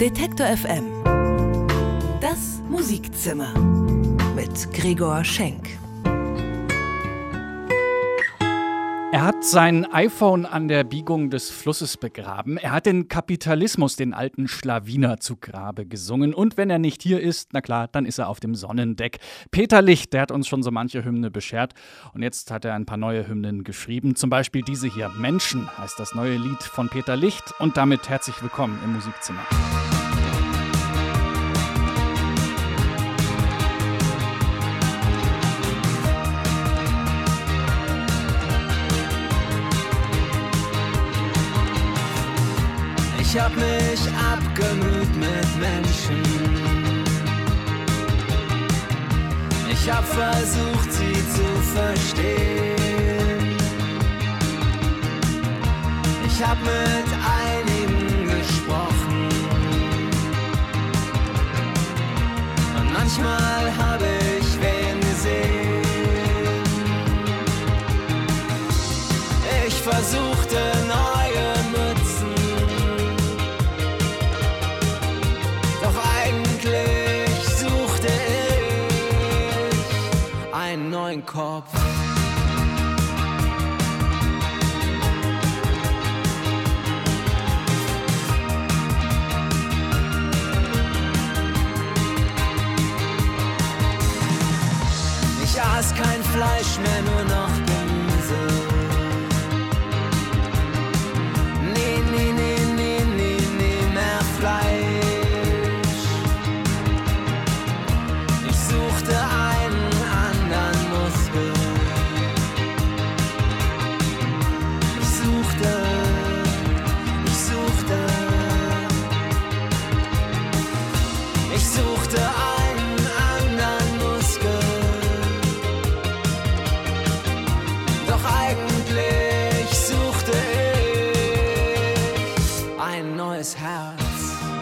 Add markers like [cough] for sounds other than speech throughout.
Detektor FM. Das Musikzimmer mit Gregor Schenk. Er hat sein iPhone an der Biegung des Flusses begraben. Er hat den Kapitalismus, den alten Schlawiner, zu Grabe gesungen. Und wenn er nicht hier ist, na klar, dann ist er auf dem Sonnendeck. Peter Licht, der hat uns schon so manche Hymne beschert. Und jetzt hat er ein paar neue Hymnen geschrieben. Zum Beispiel diese hier. Menschen heißt das neue Lied von Peter Licht. Und damit herzlich willkommen im Musikzimmer. Ich hab mich abgemüht mit Menschen. Ich hab versucht, sie zu verstehen. Ich hab mit einigen gesprochen. Und manchmal hab ich wen gesehen. Ich versuchte neue Fleisch mehr, nur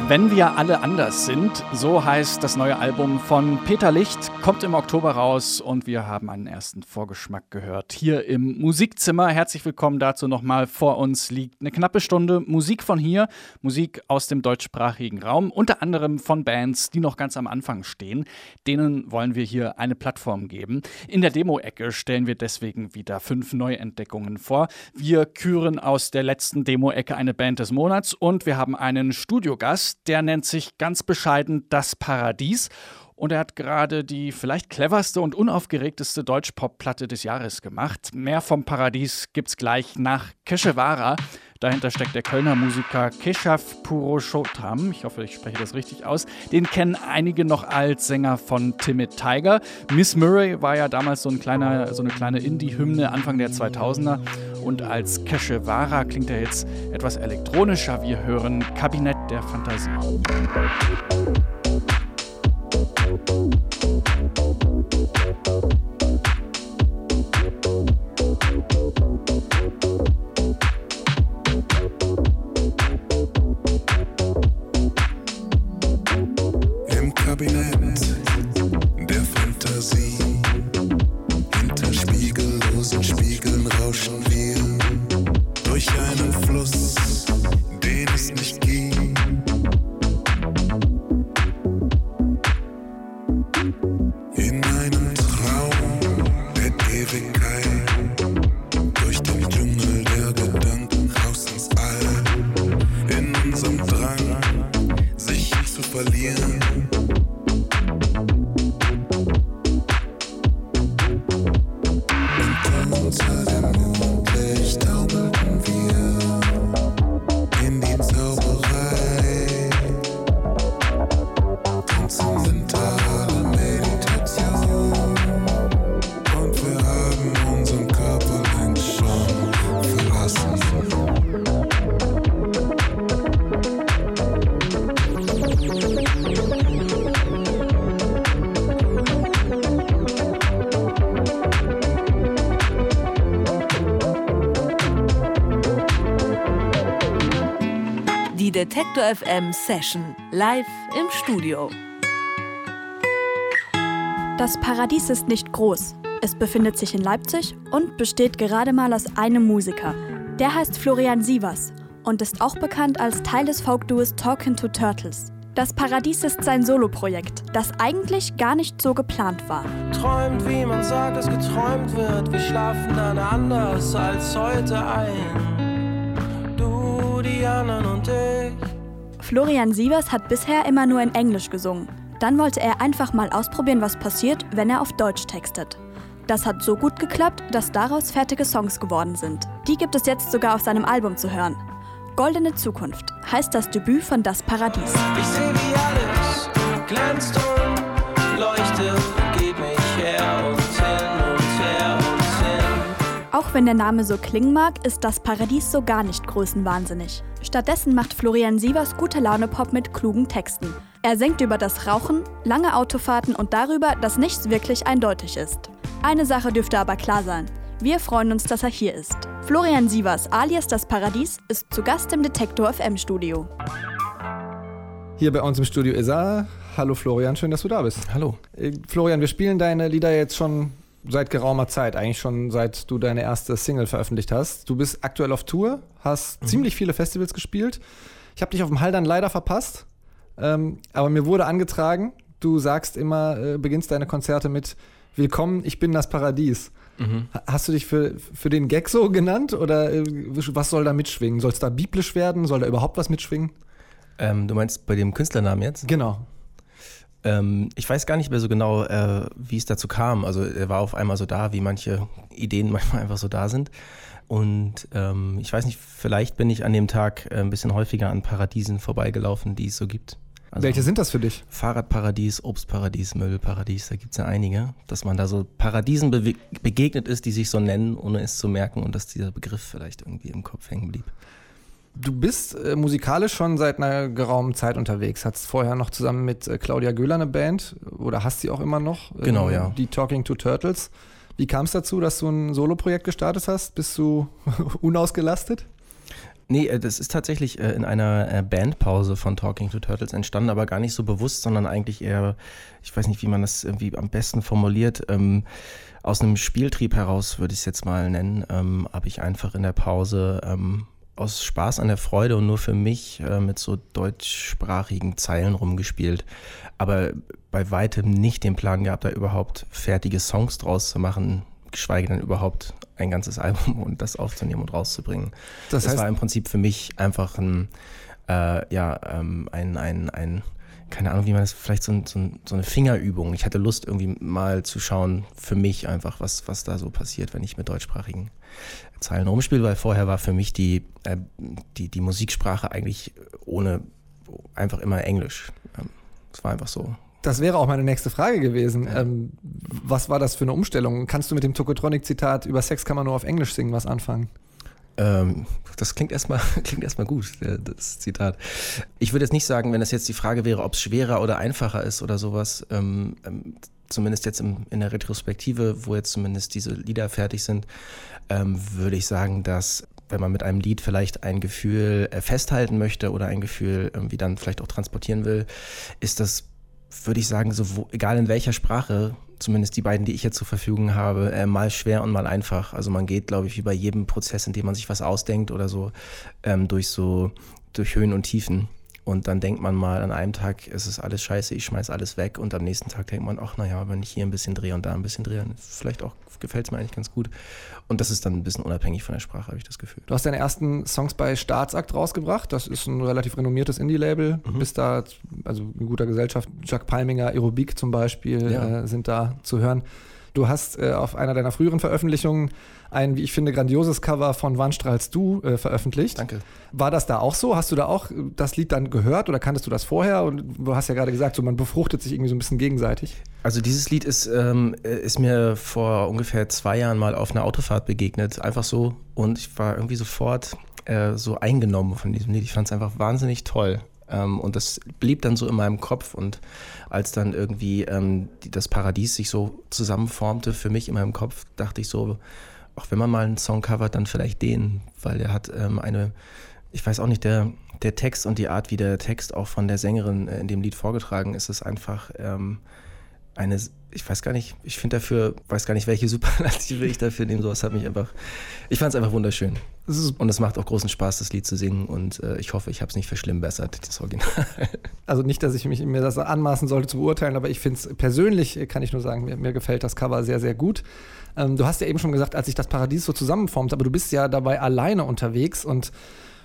Wenn wir alle anders sind, so heißt das neue Album von Peter Licht, kommt im Oktober raus und wir haben einen ersten Vorgeschmack gehört hier im Musikzimmer. Herzlich willkommen dazu nochmal. Vor uns liegt eine knappe Stunde Musik von hier, Musik aus dem deutschsprachigen Raum, unter anderem von Bands, die noch ganz am Anfang stehen. Denen wollen wir hier eine Plattform geben. In der Demo-Ecke stellen wir deswegen wieder fünf Neuentdeckungen vor. Wir küren aus der letzten Demo-Ecke eine Band des Monats und wir haben einen Studiogast, der nennt sich ganz bescheiden Das Paradies. Und er hat gerade die vielleicht cleverste und unaufgeregteste Deutsch-Pop-Platte des Jahres gemacht. Mehr vom Paradies gibt's gleich nach Keshawara. Dahinter steckt der Kölner Musiker Keshav Purushottam. Ich hoffe, ich spreche das richtig aus. Den kennen einige noch als Sänger von Timid Tiger. Miss Murray war ja damals so, ein kleiner, so eine kleine Indie-Hymne Anfang der 2000er. Und als Keshawara klingt er jetzt etwas elektronischer. Wir hören Kabinett der Fantasie. Detektor FM Session live im Studio. Das Paradies ist nicht groß. Es befindet sich in Leipzig und besteht gerade mal aus einem Musiker. Der heißt Florian Sievers. und ist auch bekannt als Teil des Folk-Duos Talkin' to Turtles. Das Paradies ist sein Soloprojekt, das eigentlich gar nicht so geplant war. Träumt, wie man sagt, dass geträumt wird. Wir schlafen dann anders als heute ein. Anderen und ich. Florian Sievers hat bisher immer nur in Englisch gesungen. Dann wollte er einfach mal ausprobieren, was passiert, wenn er auf Deutsch textet. Das hat so gut geklappt, dass daraus fertige Songs geworden sind. Die gibt es jetzt sogar auf seinem Album zu hören. Goldene Zukunft heißt das Debüt von Das Paradies. Ich seh, wie alles glänzt und leuchtet, Auch wenn der Name so klingen mag, ist Das Paradies so gar nicht größenwahnsinnig. Stattdessen macht Florian Sievers gute Laune Pop mit klugen Texten. Er singt über das Rauchen, lange Autofahrten und darüber, dass nichts wirklich eindeutig ist. Eine Sache dürfte aber klar sein. Wir freuen uns, dass er hier ist. Florian Sievers alias Das Paradies ist zu Gast im Detektor FM Studio. Hier bei uns im Studio ist er. Hallo Florian, schön, dass du da bist. Hallo. Äh, Florian, wir spielen deine Lieder jetzt schon seit geraumer Zeit, eigentlich schon seit du deine erste Single veröffentlicht hast. Du bist aktuell auf Tour, hast Mhm. ziemlich viele Festivals gespielt. Ich habe dich auf dem Haldern leider verpasst, ähm, aber mir wurde angetragen, du sagst immer, äh, beginnst deine Konzerte mit Willkommen, ich bin das Paradies. Mhm. Ha- Hast du dich für, für den Gag so genannt oder äh, was soll da mitschwingen? Soll es da biblisch werden? Soll da überhaupt was mitschwingen? Ähm, du meinst bei dem Künstlernamen jetzt? Genau. Ähm, ich weiß gar nicht mehr so genau, äh, wie es dazu kam. Also er war auf einmal so da, wie manche Ideen [laughs] manchmal einfach so da sind. Und ähm, ich weiß nicht, vielleicht bin ich an dem Tag äh, ein bisschen häufiger an Paradiesen vorbeigelaufen, die es so gibt. Also Welche sind das für dich? Fahrradparadies, Obstparadies, Müllparadies, da gibt es ja einige. Dass man da so Paradiesen bewe- begegnet ist, die sich so nennen, ohne es zu merken und dass dieser Begriff vielleicht irgendwie im Kopf hängen blieb. Du bist äh, musikalisch schon seit einer geraumen Zeit unterwegs. Hattest vorher noch zusammen mit äh, Claudia Göhler eine Band oder hast sie auch immer noch? Genau, ja. Die Talking to Turtles. Wie kam es dazu, dass du ein Soloprojekt gestartet hast? Bist du [laughs] unausgelastet? Nee, äh, das ist tatsächlich äh, in einer äh, Bandpause von Talking to Turtles entstanden, aber gar nicht so bewusst, sondern eigentlich eher, ich weiß nicht, wie man das irgendwie am besten formuliert, ähm, aus einem Spieltrieb heraus, würde ich es jetzt mal nennen, ähm, habe ich einfach in der Pause ähm, aus Spaß an der Freude und nur für mich äh, mit so deutschsprachigen Zeilen rumgespielt. Aber bei weitem nicht den Plan gehabt, da überhaupt fertige Songs draus zu machen, geschweige denn überhaupt ein ganzes [laughs] Album und das aufzunehmen und rauszubringen. Das Das, heißt- war im Prinzip für mich einfach ein, äh, ja, ähm, ein, ein, ein, keine Ahnung, wie man das, vielleicht so, ein, so, ein, so eine Fingerübung. Ich hatte Lust, irgendwie mal zu schauen, für mich einfach, was, was da so passiert, wenn ich mit deutschsprachigen Zeilen rumspiele, weil vorher war für mich die, äh, die, die Musiksprache eigentlich ohne, einfach immer Englisch. Ähm, Es war einfach so. Das wäre auch meine nächste Frage gewesen. Ähm, was war das für eine Umstellung? Kannst du mit dem Tokotronic-Zitat über Sex kann man nur auf Englisch singen was anfangen? Ähm, das klingt erstmal [laughs] klingt erstmal gut, das Zitat. Ich würde jetzt nicht sagen, wenn das jetzt die Frage wäre, ob es schwerer oder einfacher ist oder sowas, ähm, ähm, zumindest jetzt im, in der Retrospektive, wo jetzt zumindest diese Lieder fertig sind, ähm, würde ich sagen, dass wenn man mit einem Lied vielleicht ein Gefühl äh, festhalten möchte oder ein Gefühl irgendwie dann vielleicht auch transportieren will, ist das, würde ich sagen, so, egal in welcher Sprache, zumindest die beiden, die ich jetzt zur Verfügung habe, äh, mal schwer und mal einfach. Also man geht, glaube ich, wie bei jedem Prozess, in dem man sich was ausdenkt oder so, ähm, durch so, durch Höhen und Tiefen. Und dann denkt man mal, an einem Tag ist es alles scheiße, ich schmeiß alles weg. Und am nächsten Tag denkt man, ach naja, wenn ich hier ein bisschen drehe und da ein bisschen drehe, vielleicht auch gefällt es mir eigentlich ganz gut. Und das ist dann ein bisschen unabhängig von der Sprache, habe ich das Gefühl. Du hast deine ersten Songs bei Staatsakt rausgebracht. Das ist ein relativ renommiertes Indie-Label. Mhm. Bist da, also in guter Gesellschaft. Jack Palminger, Aerobik zum Beispiel Ja. äh, sind da zu hören. Du hast äh, auf einer deiner früheren Veröffentlichungen ein, wie ich finde, grandioses Cover von Wann strahlst du äh, veröffentlicht. Danke. War das da auch so? Hast du da auch äh, das Lied dann gehört oder kanntest du das vorher? Und du hast ja gerade gesagt, so man befruchtet sich irgendwie so ein bisschen gegenseitig. Also dieses Lied ist, ähm, äh, ist mir vor ungefähr zwei Jahren mal auf einer Autofahrt begegnet, einfach so. Und ich war irgendwie sofort äh, so eingenommen von diesem Lied. Ich fand es einfach wahnsinnig toll. Ähm, und das blieb dann so in meinem Kopf. Und als dann irgendwie ähm, das Paradies sich so zusammenformte für mich in meinem Kopf, dachte ich so, auch wenn man mal einen Song covert, dann vielleicht den, weil er hat ähm, eine, ich weiß auch nicht, der, der Text und die Art, wie der Text auch von der Sängerin äh, in dem Lied vorgetragen ist, ist einfach... Ähm, eine, ich weiß gar nicht, ich finde dafür, weiß gar nicht, welche Superlative ich dafür nehme. Sowas hat mich einfach, ich fand es einfach wunderschön. Und es macht auch großen Spaß, das Lied zu singen. Und äh, ich hoffe, ich habe es nicht verschlimmbessert, das Original. [laughs] Also nicht, dass ich mich, mir das anmaßen sollte zu beurteilen, aber ich finde es persönlich, kann ich nur sagen, mir, mir gefällt das Cover sehr, sehr gut. Ähm, du hast ja eben schon gesagt, als sich das Paradies so zusammenformt, aber du bist ja dabei alleine unterwegs und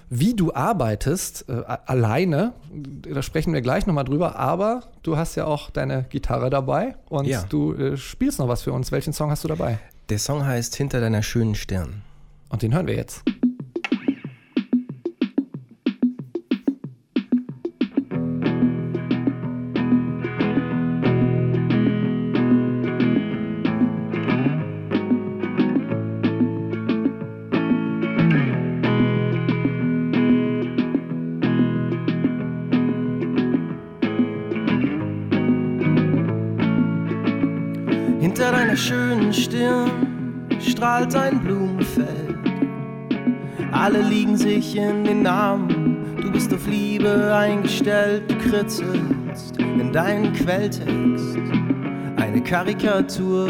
wie du arbeitest, äh, alleine, da sprechen wir gleich nochmal drüber, aber du hast ja auch deine Gitarre dabei und Ja. du äh, spielst noch was für uns. Welchen Song hast du dabei? Der Song heißt Hinter deiner schönen Stirn. Und den hören wir jetzt. Stirn strahlt ein Blumenfeld. Alle liegen sich in den Namen. Du bist auf Liebe eingestellt. Du kritzelst in deinen Quelltext. Eine Karikatur.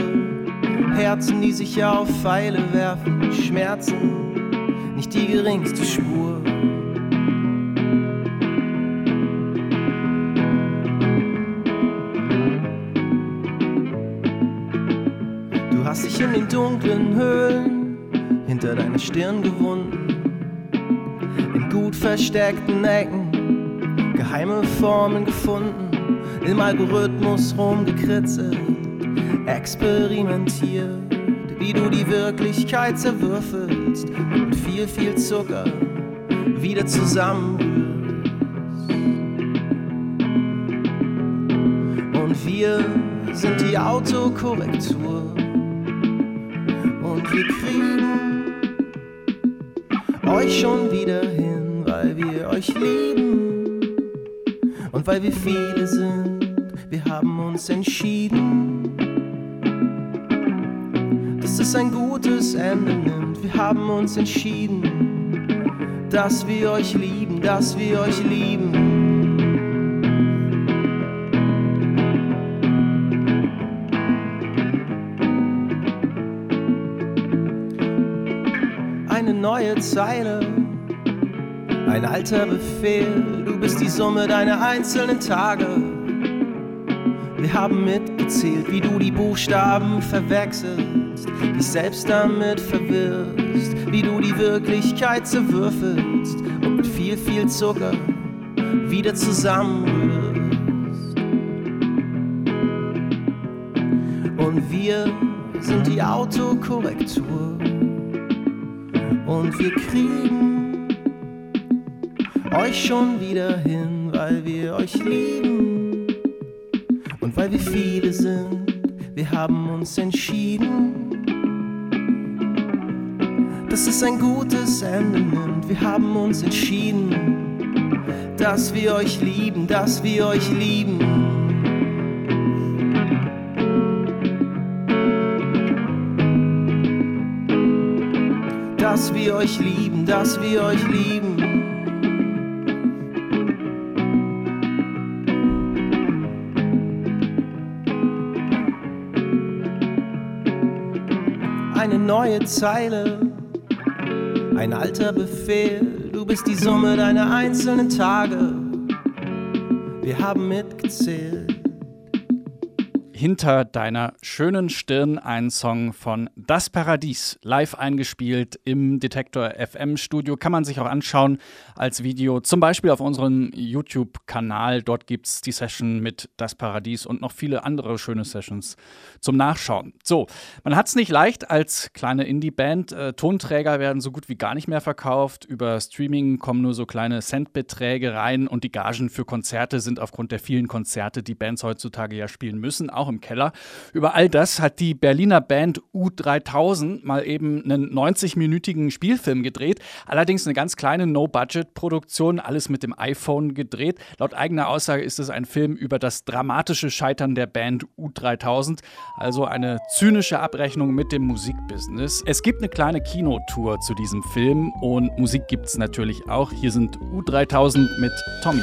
Herzen, die sich auf Pfeile werfen. Schmerzen, nicht die geringste Spur. Dunklen Höhlen hinter deiner Stirn gewunden. In gut versteckten Ecken geheime Formen gefunden. Im Algorithmus rumgekritzelt, experimentiert, wie du die Wirklichkeit zerwürfelst und viel, viel Zucker wieder zusammenrührst. Und wir sind die Autokorrektur. Euch schon wieder hin, weil wir euch lieben. Und weil wir viele sind, wir haben uns entschieden, dass es ein gutes Ende nimmt. Wir haben uns entschieden, dass wir euch lieben, dass wir euch lieben. Eine neue Zeile, ein alter Befehl. Du bist die Summe deiner einzelnen Tage. Wir haben mitgezählt, wie du die Buchstaben verwechselst, dich selbst damit verwirrst, wie du die Wirklichkeit zerwürfelst und mit viel, viel Zucker wieder zusammenrührst. Und wir sind die Autokorrektur. Und wir kriegen euch schon wieder hin, weil wir euch lieben. Und weil wir viele sind, wir haben uns entschieden, dass es ein gutes Ende nimmt. Wir haben uns entschieden, dass wir euch lieben, dass wir euch lieben. Dass wir euch lieben, dass wir euch lieben. Eine neue Zeile, ein alter Befehl, du bist die Summe deiner einzelnen Tage. Wir haben mitgezählt. Hinter deiner schönen Stirn ein Song von Das Paradies, live eingespielt im Detektor FM Studio. Kann man sich auch anschauen als Video, zum Beispiel auf unserem YouTube-Kanal. Dort gibt es die Session mit Das Paradies und noch viele andere schöne Sessions zum Nachschauen. So, man hat es nicht leicht als kleine Indie-Band. Äh, Tonträger werden so gut wie gar nicht mehr verkauft. Über Streaming kommen nur so kleine Centbeträge rein und die Gagen für Konzerte sind aufgrund der vielen Konzerte, die Bands heutzutage ja spielen müssen, auch im Keller. Über all das hat die Berliner Band U3000 mal eben einen 90-minütigen Spielfilm gedreht. Allerdings eine ganz kleine No-Budget-Produktion, alles mit dem iPhone gedreht. Laut eigener Aussage ist es ein Film über das dramatische Scheitern der Band U3000, also eine zynische Abrechnung mit dem Musikbusiness. Es gibt eine kleine Kinotour zu diesem Film und Musik gibt es natürlich auch. Hier sind U3000 mit Tommy.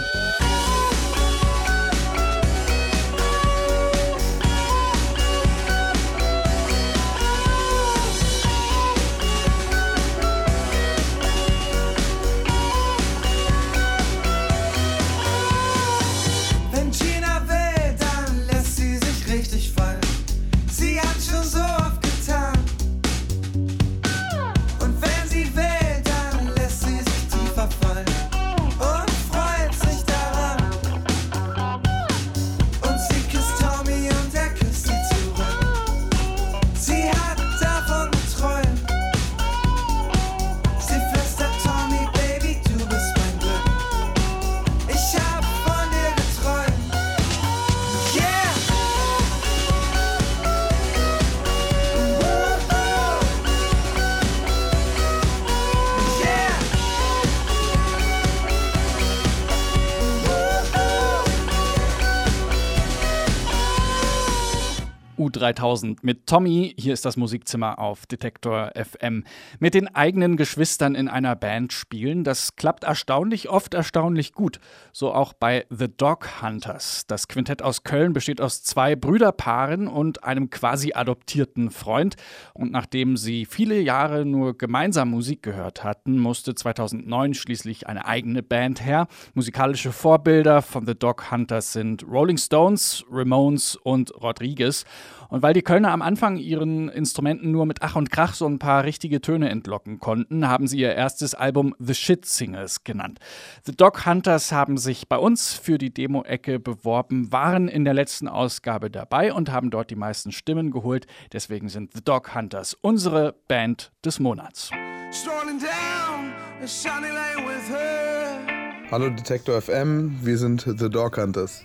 3000 mit Tommy. Hier ist das Musikzimmer auf Detektor FM. Mit den eigenen Geschwistern in einer Band spielen, das klappt erstaunlich oft erstaunlich gut. So auch bei The Dog Hunters. Das Quintett aus Köln besteht aus zwei Brüderpaaren und einem quasi adoptierten Freund. Und nachdem sie viele Jahre nur gemeinsam Musik gehört hatten, musste 2009 schließlich eine eigene Band her. Musikalische Vorbilder von The Dog Hunters sind Rolling Stones, Ramones und Rodriguez. Und weil die Kölner am Anfang ihren Instrumenten nur mit Ach und Krach so ein paar richtige Töne entlocken konnten, haben sie ihr erstes Album The Shit Singers genannt. The Dog Hunters haben sich bei uns für die Demo-Ecke beworben, waren in der letzten Ausgabe dabei und haben dort die meisten Stimmen geholt. Deswegen sind The Dog Hunters unsere Band des Monats. Hallo Detektor FM, wir sind The Dog Hunters.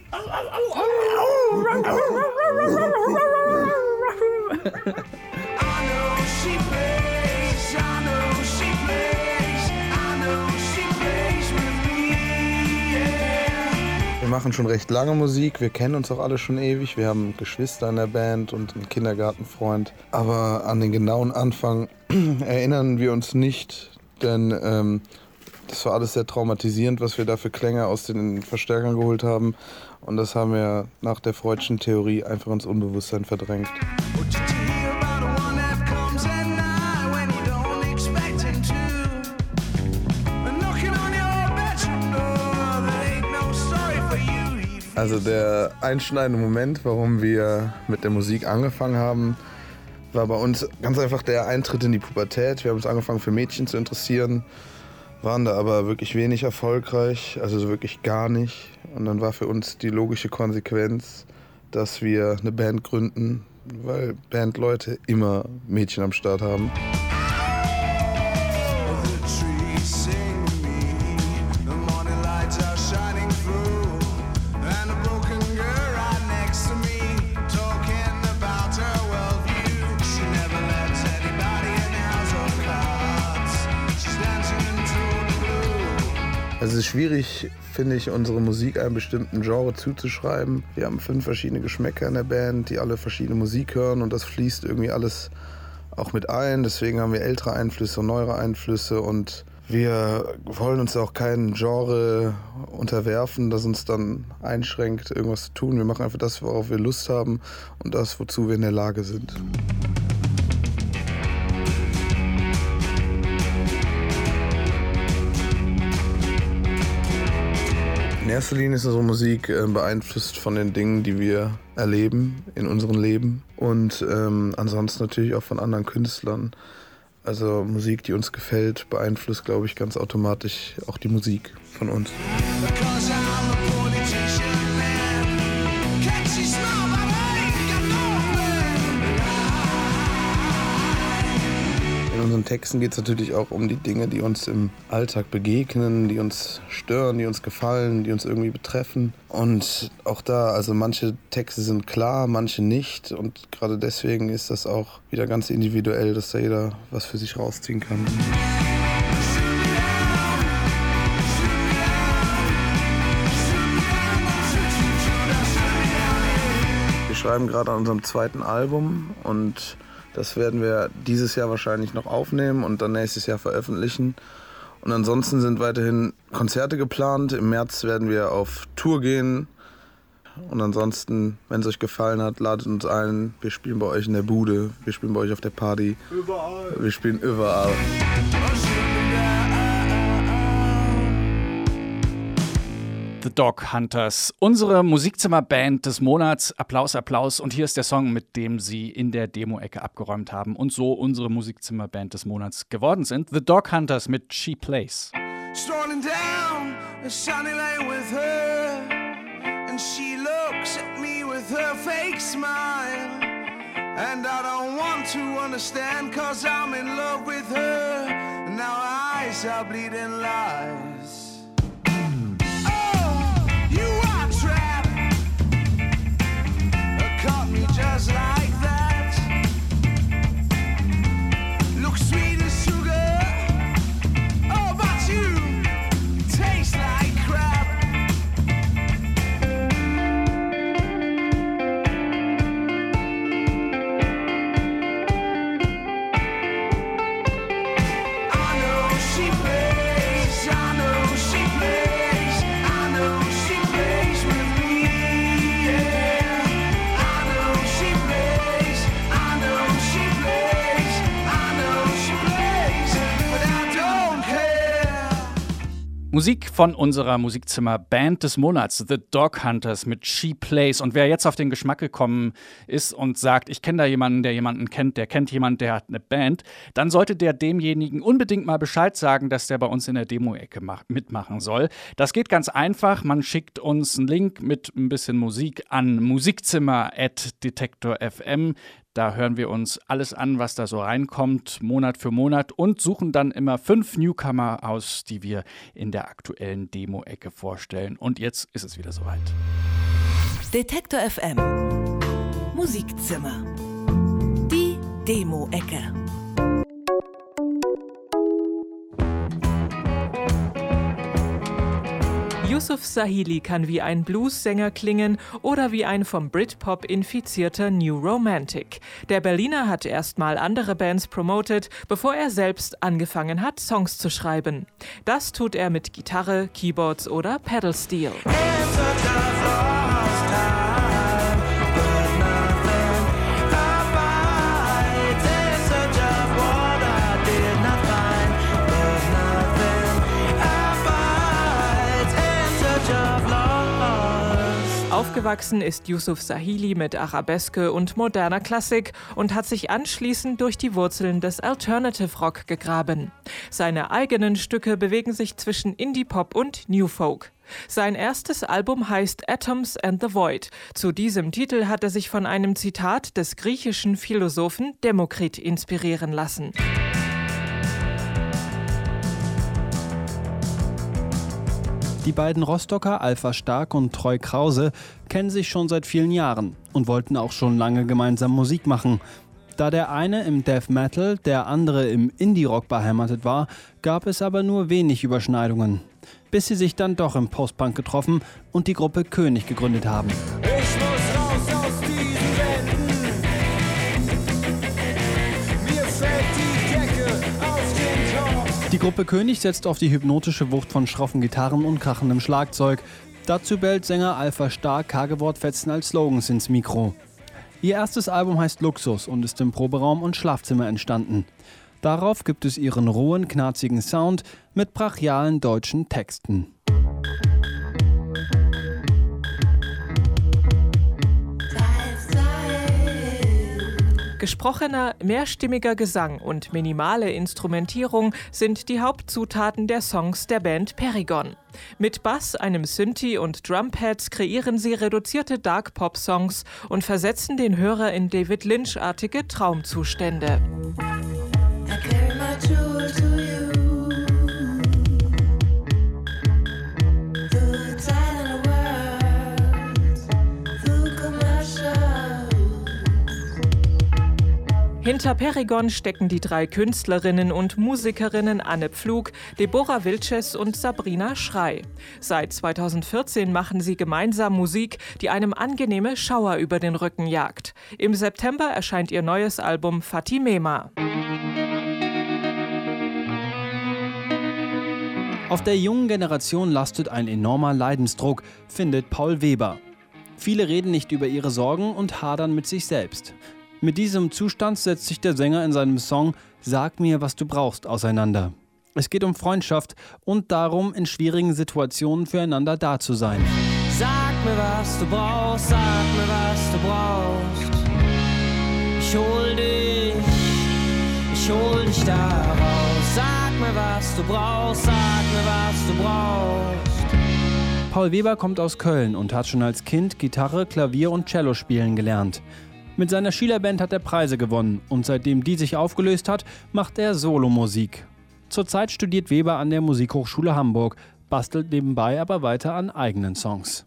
Machen schon recht lange Musik, wir kennen uns auch alle schon ewig, wir haben Geschwister in der Band und einen Kindergartenfreund. Aber an den genauen Anfang [clears throat] erinnern wir uns nicht, denn ähm, das war alles sehr traumatisierend, was wir da für Klänge aus den Verstärkern geholt haben. Und das haben wir nach der Freudschen Theorie einfach ins Unbewusstsein verdrängt. Also der einschneidende Moment, warum wir mit der Musik angefangen haben, war bei uns ganz einfach der Eintritt in die Pubertät. Wir haben uns angefangen für Mädchen zu interessieren, waren da aber wirklich wenig erfolgreich, also wirklich gar nicht. Und dann war für uns die logische Konsequenz, dass wir eine Band gründen, weil Bandleute immer Mädchen am Start haben. Ist schwierig, finde ich, unsere Musik einem bestimmten Genre zuzuschreiben. Wir haben fünf verschiedene Geschmäcker in der Band, die alle verschiedene Musik hören und das fließt irgendwie alles auch mit ein. Deswegen haben wir ältere Einflüsse und neuere Einflüsse und wir wollen uns auch kein Genre unterwerfen, das uns dann einschränkt, irgendwas zu tun. Wir machen einfach das, worauf wir Lust haben und das, wozu wir in der Lage sind. Erster Linie ist unsere Musik äh, beeinflusst von den Dingen, die wir erleben in unserem Leben und ähm, ansonsten natürlich auch von anderen Künstlern. Also Musik, die uns gefällt, beeinflusst, glaube ich, ganz automatisch auch die Musik von uns. Unseren Texten geht es natürlich auch um die Dinge, die uns im Alltag begegnen, die uns stören, die uns gefallen, die uns irgendwie betreffen. Und auch da, also manche Texte sind klar, manche nicht. Und gerade deswegen ist das auch wieder ganz individuell, dass da jeder was für sich rausziehen kann. Wir schreiben gerade an unserem zweiten Album und das werden wir dieses Jahr wahrscheinlich noch aufnehmen und dann nächstes Jahr veröffentlichen. Und ansonsten sind weiterhin Konzerte geplant. Im März werden wir auf Tour gehen. Und ansonsten, wenn es euch gefallen hat, ladet uns ein. Wir spielen bei euch in der Bude, wir spielen bei euch auf der Party. Überall. Wir spielen überall. The Dog Hunters, unsere Musikzimmerband des Monats. Applaus, Applaus. Und hier ist der Song, mit dem sie in der Demo-Ecke abgeräumt haben und so unsere Musikzimmerband des Monats geworden sind. The Dog Hunters mit She Plays. Strolling down a sunny lane with her, and she looks at me with her fake smile. And I don't want to understand, cause I'm in love with her. And her eyes are bleeding lies. Musik von unserer Musikzimmer-Band des Monats, The Dog Hunters mit She Plays. Und wer jetzt auf den Geschmack gekommen ist und sagt, ich kenne da jemanden, der jemanden kennt, der kennt jemanden, der hat eine Band, dann sollte der demjenigen unbedingt mal Bescheid sagen, dass der bei uns in der Demo-Ecke mitmachen soll. Das geht ganz einfach. Man schickt uns einen Link mit ein bisschen Musik an musikzimmer.detektor.fm. Da hören wir uns alles an, was da so reinkommt, Monat für Monat und suchen dann immer fünf Newcomer aus, die wir in der aktuellen Demo-Ecke vorstellen. Und jetzt ist es wieder soweit. Detektor FM Musikzimmer. Die Demo-Ecke. Yusuf Sahili kann wie ein Blues-Sänger klingen oder wie ein vom Britpop infizierter New Romantic. Der Berliner hat erstmal andere Bands promotet, bevor er selbst angefangen hat, Songs zu schreiben. Das tut er mit Gitarre, Keyboards oder Pedalsteel. Aufgewachsen ist Yusuf Sahili mit Arabeske und moderner Klassik und hat sich anschließend durch die Wurzeln des Alternative Rock gegraben. Seine eigenen Stücke bewegen sich zwischen Indie Pop und New Folk. Sein erstes Album heißt Atoms and the Void. Zu diesem Titel hat er sich von einem Zitat des griechischen Philosophen Demokrit inspirieren lassen. Die beiden Rostocker Alpha Stark und Treu Krause kennen sich schon seit vielen Jahren und wollten auch schon lange gemeinsam Musik machen. Da der eine im Death Metal, der andere im Indie-Rock beheimatet war, gab es aber nur wenig Überschneidungen. Bis sie sich dann doch im Postpunk getroffen und die Gruppe König gegründet haben. Die Gruppe König setzt auf die hypnotische Wucht von schroffen Gitarren und krachendem Schlagzeug. Dazu bellt Sänger Alpha Stark Kagewortfetzen als Slogans ins Mikro. Ihr erstes Album heißt Luxus und ist im Proberaum und Schlafzimmer entstanden. Darauf gibt es ihren rohen, knarzigen Sound mit brachialen deutschen Texten. Gesprochener, mehrstimmiger Gesang und minimale Instrumentierung sind die Hauptzutaten der Songs der Band Perigon. Mit Bass, einem Synthi und Drumpads kreieren sie reduzierte Dark-Pop-Songs und versetzen den Hörer in David Lynch-artige Traumzustände. Hinter Perigon stecken die drei Künstlerinnen und Musikerinnen Anne Pflug, Deborah Wilches und Sabrina Schrei. Seit 2014 machen sie gemeinsam Musik, die einem angenehme Schauer über den Rücken jagt. Im September erscheint ihr neues Album Fatimema. Auf der jungen Generation lastet ein enormer Leidensdruck, findet Paul Weber. Viele reden nicht über ihre Sorgen und hadern mit sich selbst. Mit diesem Zustand setzt sich der Sänger in seinem Song Sag mir, was du brauchst auseinander. Es geht um Freundschaft und darum, in schwierigen Situationen füreinander da zu sein. Sag mir, was du brauchst, sag mir, was du brauchst. Ich hol dich, ich hol dich da raus. Sag mir, was du brauchst, sag mir, was du brauchst. Paul Weber kommt aus Köln und hat schon als Kind Gitarre, Klavier und Cello spielen gelernt. Mit seiner Schülerband hat er Preise gewonnen und seitdem die sich aufgelöst hat, macht er Solomusik. Zurzeit studiert Weber an der Musikhochschule Hamburg, bastelt nebenbei aber weiter an eigenen Songs.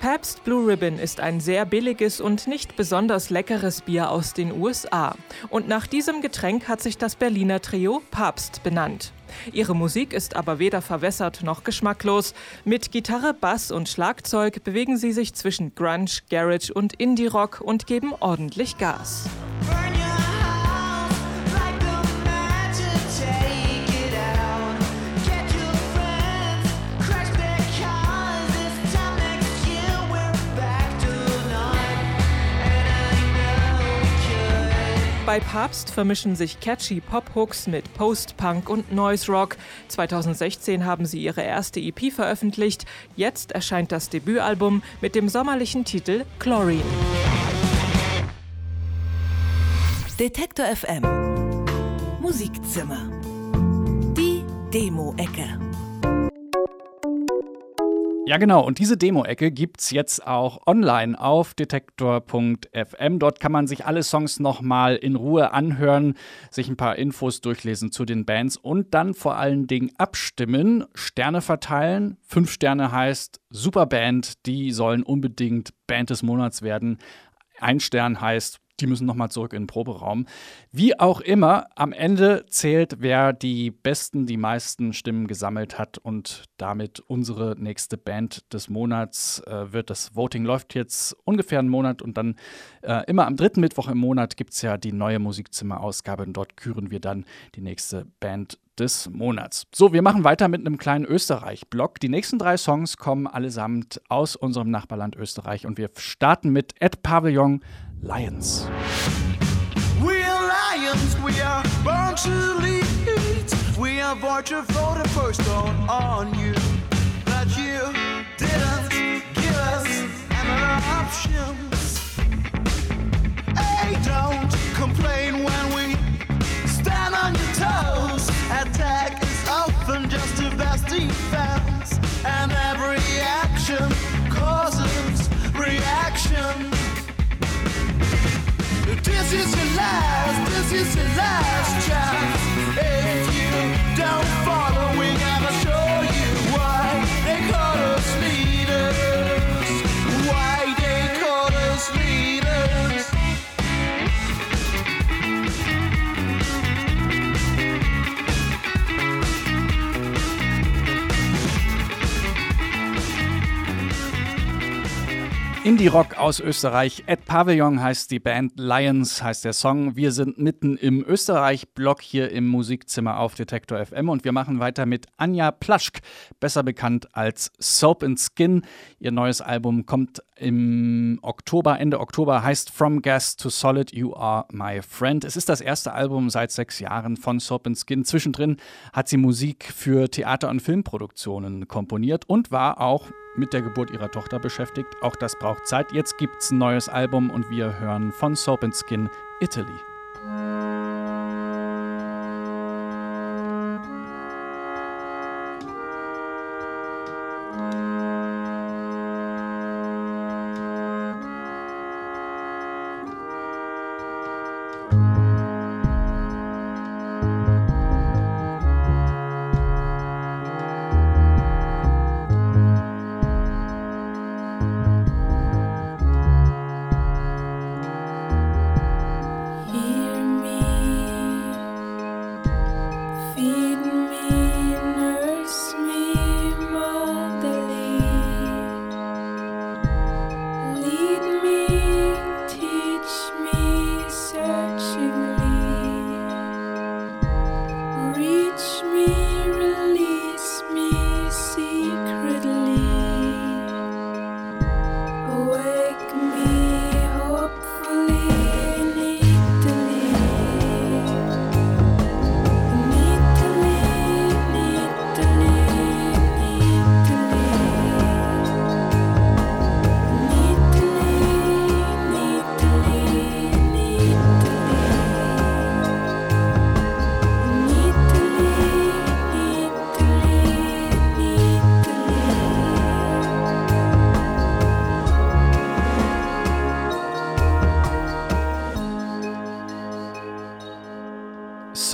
Pabst Blue Ribbon ist ein sehr billiges und nicht besonders leckeres Bier aus den USA. Und nach diesem Getränk hat sich das Berliner Trio Papst benannt. Ihre Musik ist aber weder verwässert noch geschmacklos. Mit Gitarre, Bass und Schlagzeug bewegen sie sich zwischen Grunge, Garage und Indie-Rock und geben ordentlich Gas. Bei Bei Papst vermischen sich catchy Pop-Hooks mit Post-Punk und Noise Rock. 2016 haben sie ihre erste EP veröffentlicht. Jetzt erscheint das Debütalbum mit dem sommerlichen Titel Chlorine. Detektor FM Musikzimmer. Die Demo-Ecke. Ja, genau. Und diese Demo-Ecke gibt es jetzt auch online auf detektor.fm. Dort kann man sich alle Songs nochmal in Ruhe anhören, sich ein paar Infos durchlesen zu den Bands und dann vor allen Dingen abstimmen, Sterne verteilen. Fünf Sterne heißt Superband, die sollen unbedingt Band des Monats werden. Ein Stern heißt die müssen nochmal zurück in den Proberaum. Wie auch immer, am Ende zählt, wer die besten, die meisten Stimmen gesammelt hat und damit unsere nächste Band des Monats äh, wird. Das Voting läuft jetzt ungefähr einen Monat und dann äh, immer am dritten Mittwoch im Monat gibt es ja die neue Musikzimmer-Ausgabe und dort küren wir dann die nächste Band des Monats. So, wir machen weiter mit einem kleinen Österreich-Block. Die nächsten drei Songs kommen allesamt aus unserem Nachbarland Österreich und wir starten mit Ed Pavillon Lions. We are lions, we are born to lead. We are to for the first stone on you. But you didn't give us another option. Hey, don't complain when we stand on your toes. Attack is often just the best defense, and every action causes reaction. This is your last, this is your last chance. If Indie-Rock aus Österreich. Ed Pavillon heißt die Band, Lions heißt der Song. Wir sind mitten im Österreich-Block hier im Musikzimmer auf Detektor FM und wir machen weiter mit Anja Plaschk, besser bekannt als Soap and Skin. Ihr neues Album kommt im Oktober, Ende Oktober, heißt From Gas to Solid, You Are My Friend. Es ist das erste Album seit sechs Jahren von Soap and Skin. Zwischendrin hat sie Musik für Theater- und Filmproduktionen komponiert und war auch mit der Geburt ihrer Tochter beschäftigt. Auch das braucht Zeit. Jetzt gibt's ein neues Album und wir hören von Soap and Skin Italy.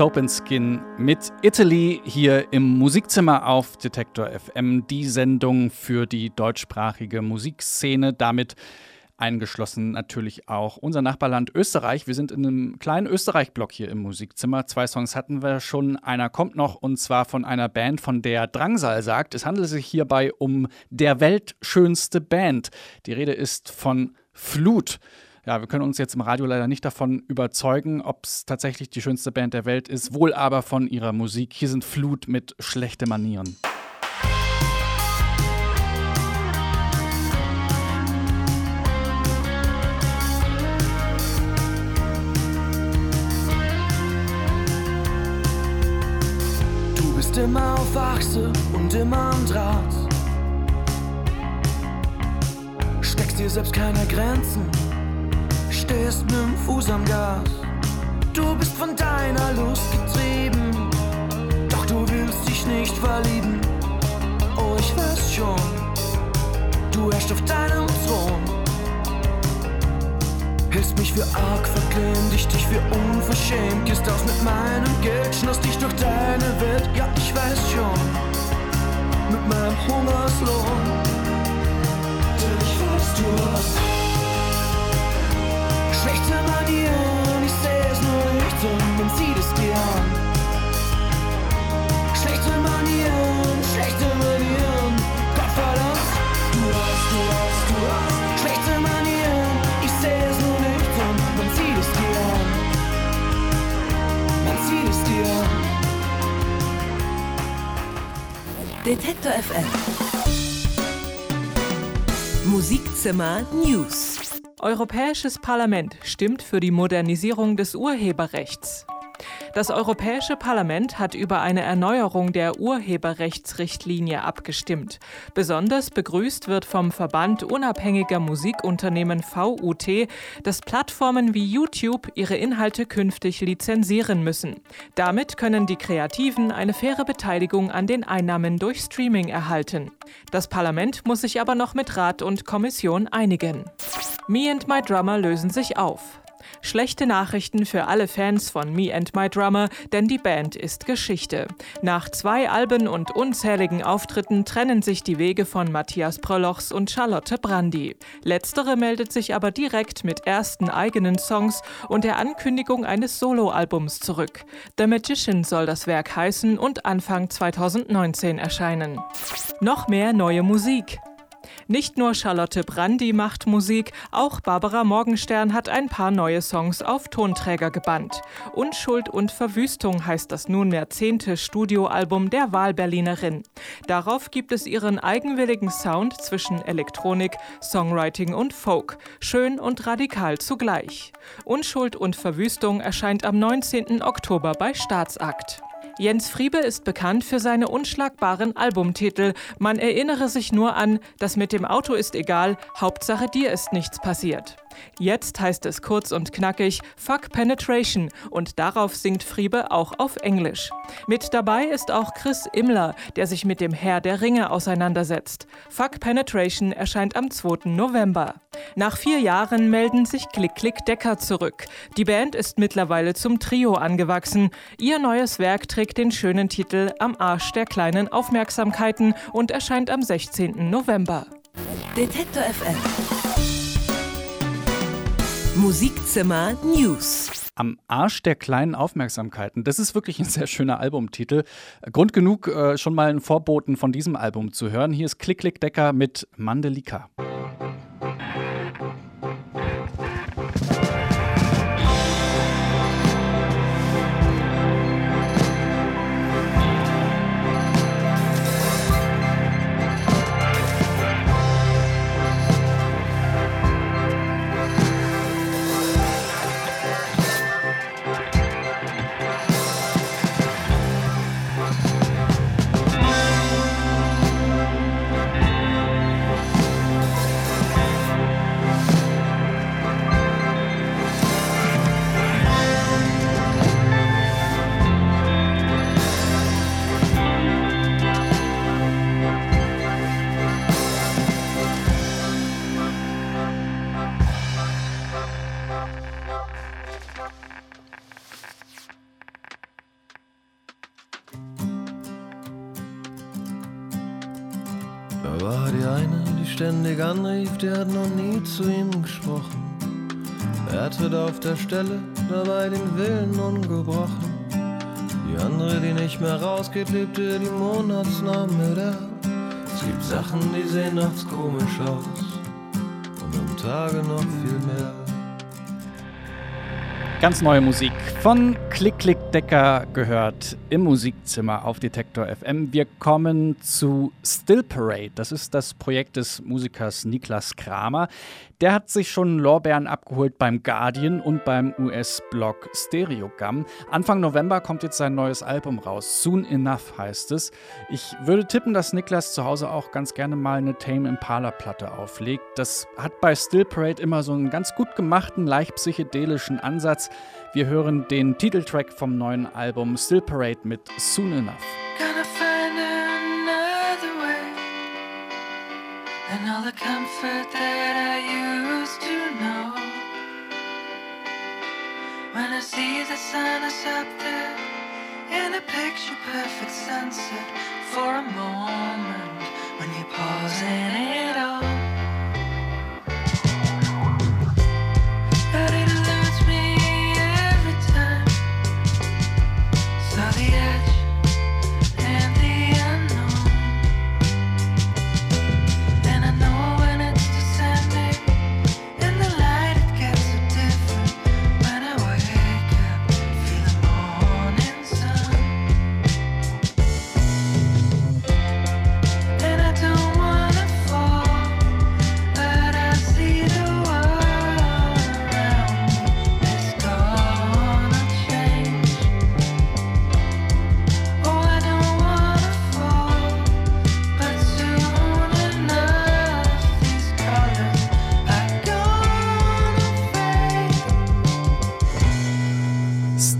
Soap and Skin mit Italy hier im Musikzimmer auf Detektor FM. Die Sendung für die deutschsprachige Musikszene. Damit eingeschlossen natürlich auch unser Nachbarland Österreich. Wir sind in einem kleinen Österreich-Block hier im Musikzimmer. Zwei Songs hatten wir schon. Einer kommt noch und zwar von einer Band, von der Drangsal sagt, es handelt sich hierbei um der weltschönste Band. Die Rede ist von Flut ja, wir können uns jetzt im Radio leider nicht davon überzeugen, ob es tatsächlich die schönste Band der Welt ist, wohl aber von ihrer Musik. Hier sind Flut mit schlechte Manieren. Du bist immer auf Achse und immer am Draht. Steckst dir selbst keine Grenzen stehst mit dem Fuß am Gas. Du bist von deiner Lust getrieben, doch du willst dich nicht verlieben. Oh, ich weiß schon, du herrschst auf deinem Thron. Hältst mich für arg verklemmt, ich dich für unverschämt. Gehst aus mit meinem Geld, schnurst dich durch deine Welt. Ja, ich weiß schon, mit meinem Hungerslohn. Denn ich weiß, du hast schlechte Manieren. Ich seh es nur nicht und sieht es dir an. Schlechte Manieren, schlechte Manieren. Gottverdammt, du hast, du hast, du hast schlechte Manieren. Ich seh es nur nicht und sieht es dir an. Man sieht es dir an. Detektor FM. Musikzimmer News. Europäisches Parlament stimmt für die Modernisierung des Urheberrechts. Das Europäische Parlament hat über eine Erneuerung der Urheberrechtsrichtlinie abgestimmt. Besonders begrüßt wird vom Verband unabhängiger Musikunternehmen VUT, dass Plattformen wie YouTube ihre Inhalte künftig lizenzieren müssen. Damit können die Kreativen eine faire Beteiligung an den Einnahmen durch Streaming erhalten. Das Parlament muss sich aber noch mit Rat und Kommission einigen. Me and My Drummer lösen sich auf. Schlechte Nachrichten für alle Fans von Me and My Drummer, denn die Band ist Geschichte. Nach zwei Alben und unzähligen Auftritten trennen sich die Wege von Matthias Prolochs und Charlotte Brandy. Letztere meldet sich aber direkt mit ersten eigenen Songs und der Ankündigung eines Soloalbums zurück. The Magician soll das Werk heißen und Anfang 2019 erscheinen. Noch mehr neue Musik. Nicht nur Charlotte Brandy macht Musik, auch Barbara Morgenstern hat ein paar neue Songs auf Tonträger gebannt. Unschuld und Verwüstung heißt das nunmehr zehnte Studioalbum der Wahlberlinerin. Darauf gibt es ihren eigenwilligen Sound zwischen Elektronik, Songwriting und Folk. Schön und radikal zugleich. Unschuld und Verwüstung erscheint am 19. Oktober bei Staatsakt. Jens Friebe ist bekannt für seine unschlagbaren Albumtitel. Man erinnere sich nur an Das mit dem Auto ist egal, Hauptsache dir ist nichts passiert. Jetzt heißt es kurz und knackig Fuck Penetration und darauf singt Friebe auch auf Englisch. Mit dabei ist auch Chris Immler, der sich mit dem Herr der Ringe auseinandersetzt. Fuck Penetration erscheint am 2. November. Nach vier Jahren melden sich Klick Klick Decker zurück. Die Band ist mittlerweile zum Trio angewachsen. Ihr neues Werk trägt den schönen Titel Am Arsch der kleinen Aufmerksamkeiten und erscheint am 16. November. Detektor FM. Musikzimmer News. Am Arsch der kleinen Aufmerksamkeiten. Das ist wirklich ein sehr schöner Albumtitel. Grund genug, äh, schon mal einen Vorboten von diesem Album zu hören. Hier ist Klick Klick Decker mit Mandelika. Die hat noch nie zu ihm gesprochen. Er tritt auf der Stelle, dabei den Willen ungebrochen. Die andere, die nicht mehr rausgeht, lebte die Monatsnamen mit er. Es gibt Sachen, die sehen nachts komisch aus und am Tage noch viel mehr. Ganz neue Musik Von Klick Klick Decker gehört im Musikzimmer auf Detektor FM. Wir kommen zu Still Parade. Das ist das Projekt des Musikers Niklas Kramer. Der hat sich schon Lorbeeren abgeholt beim Guardian und beim US-Blog Stereogam. Anfang November kommt jetzt sein neues Album raus. Soon Enough heißt es. Ich würde tippen, dass Niklas zu Hause auch ganz gerne mal eine Tame Impala-Platte auflegt. Das hat bei Still Parade immer so einen ganz gut gemachten, leicht psychedelischen Ansatz. Wir hören den Titeltrack vom neuen Album Still Parade mit Soon Enough. And all the comfort that When I see the sun is up there in a picture perfect sunset for a moment when you pause in it all.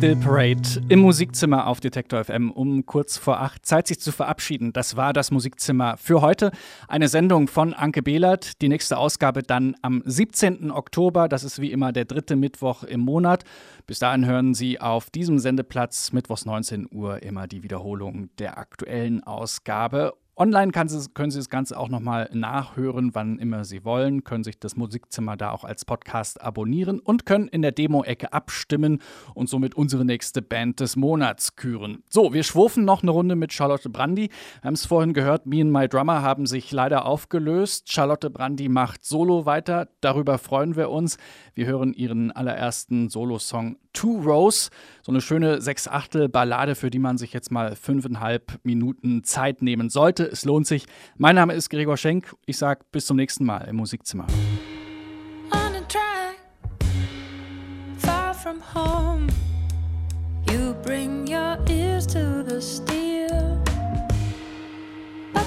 Still Parade im Musikzimmer auf Detektor FM um kurz vor acht. Zeit, sich zu verabschieden. Das war das Musikzimmer für heute. Eine Sendung von Anke Behlert. Die nächste Ausgabe dann am 17. Oktober. Das ist wie immer der dritte Mittwoch im Monat. Bis dahin hören Sie auf diesem Sendeplatz mittwochs 19 Uhr immer die Wiederholung der aktuellen Ausgabe. Online Sie, können Sie das Ganze auch nochmal nachhören, wann immer Sie wollen, können sich das Musikzimmer da auch als Podcast abonnieren und können in der Demo-Ecke abstimmen und somit unsere nächste Band des Monats küren. So, wir schwurfen noch eine Runde mit Charlotte Brandy. Wir haben es vorhin gehört, Me and My Drummer haben sich leider aufgelöst. Charlotte Brandy macht Solo weiter, darüber freuen wir uns. Wir hören ihren allerersten Solo-Song Two Rows, so eine schöne Sechs-Achtel-Ballade, für die man sich jetzt mal fünfeinhalb Minuten Zeit nehmen sollte. Es lohnt sich. Mein Name ist Gregor Schenk. Ich sage bis zum nächsten Mal im Musikzimmer.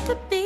the beat.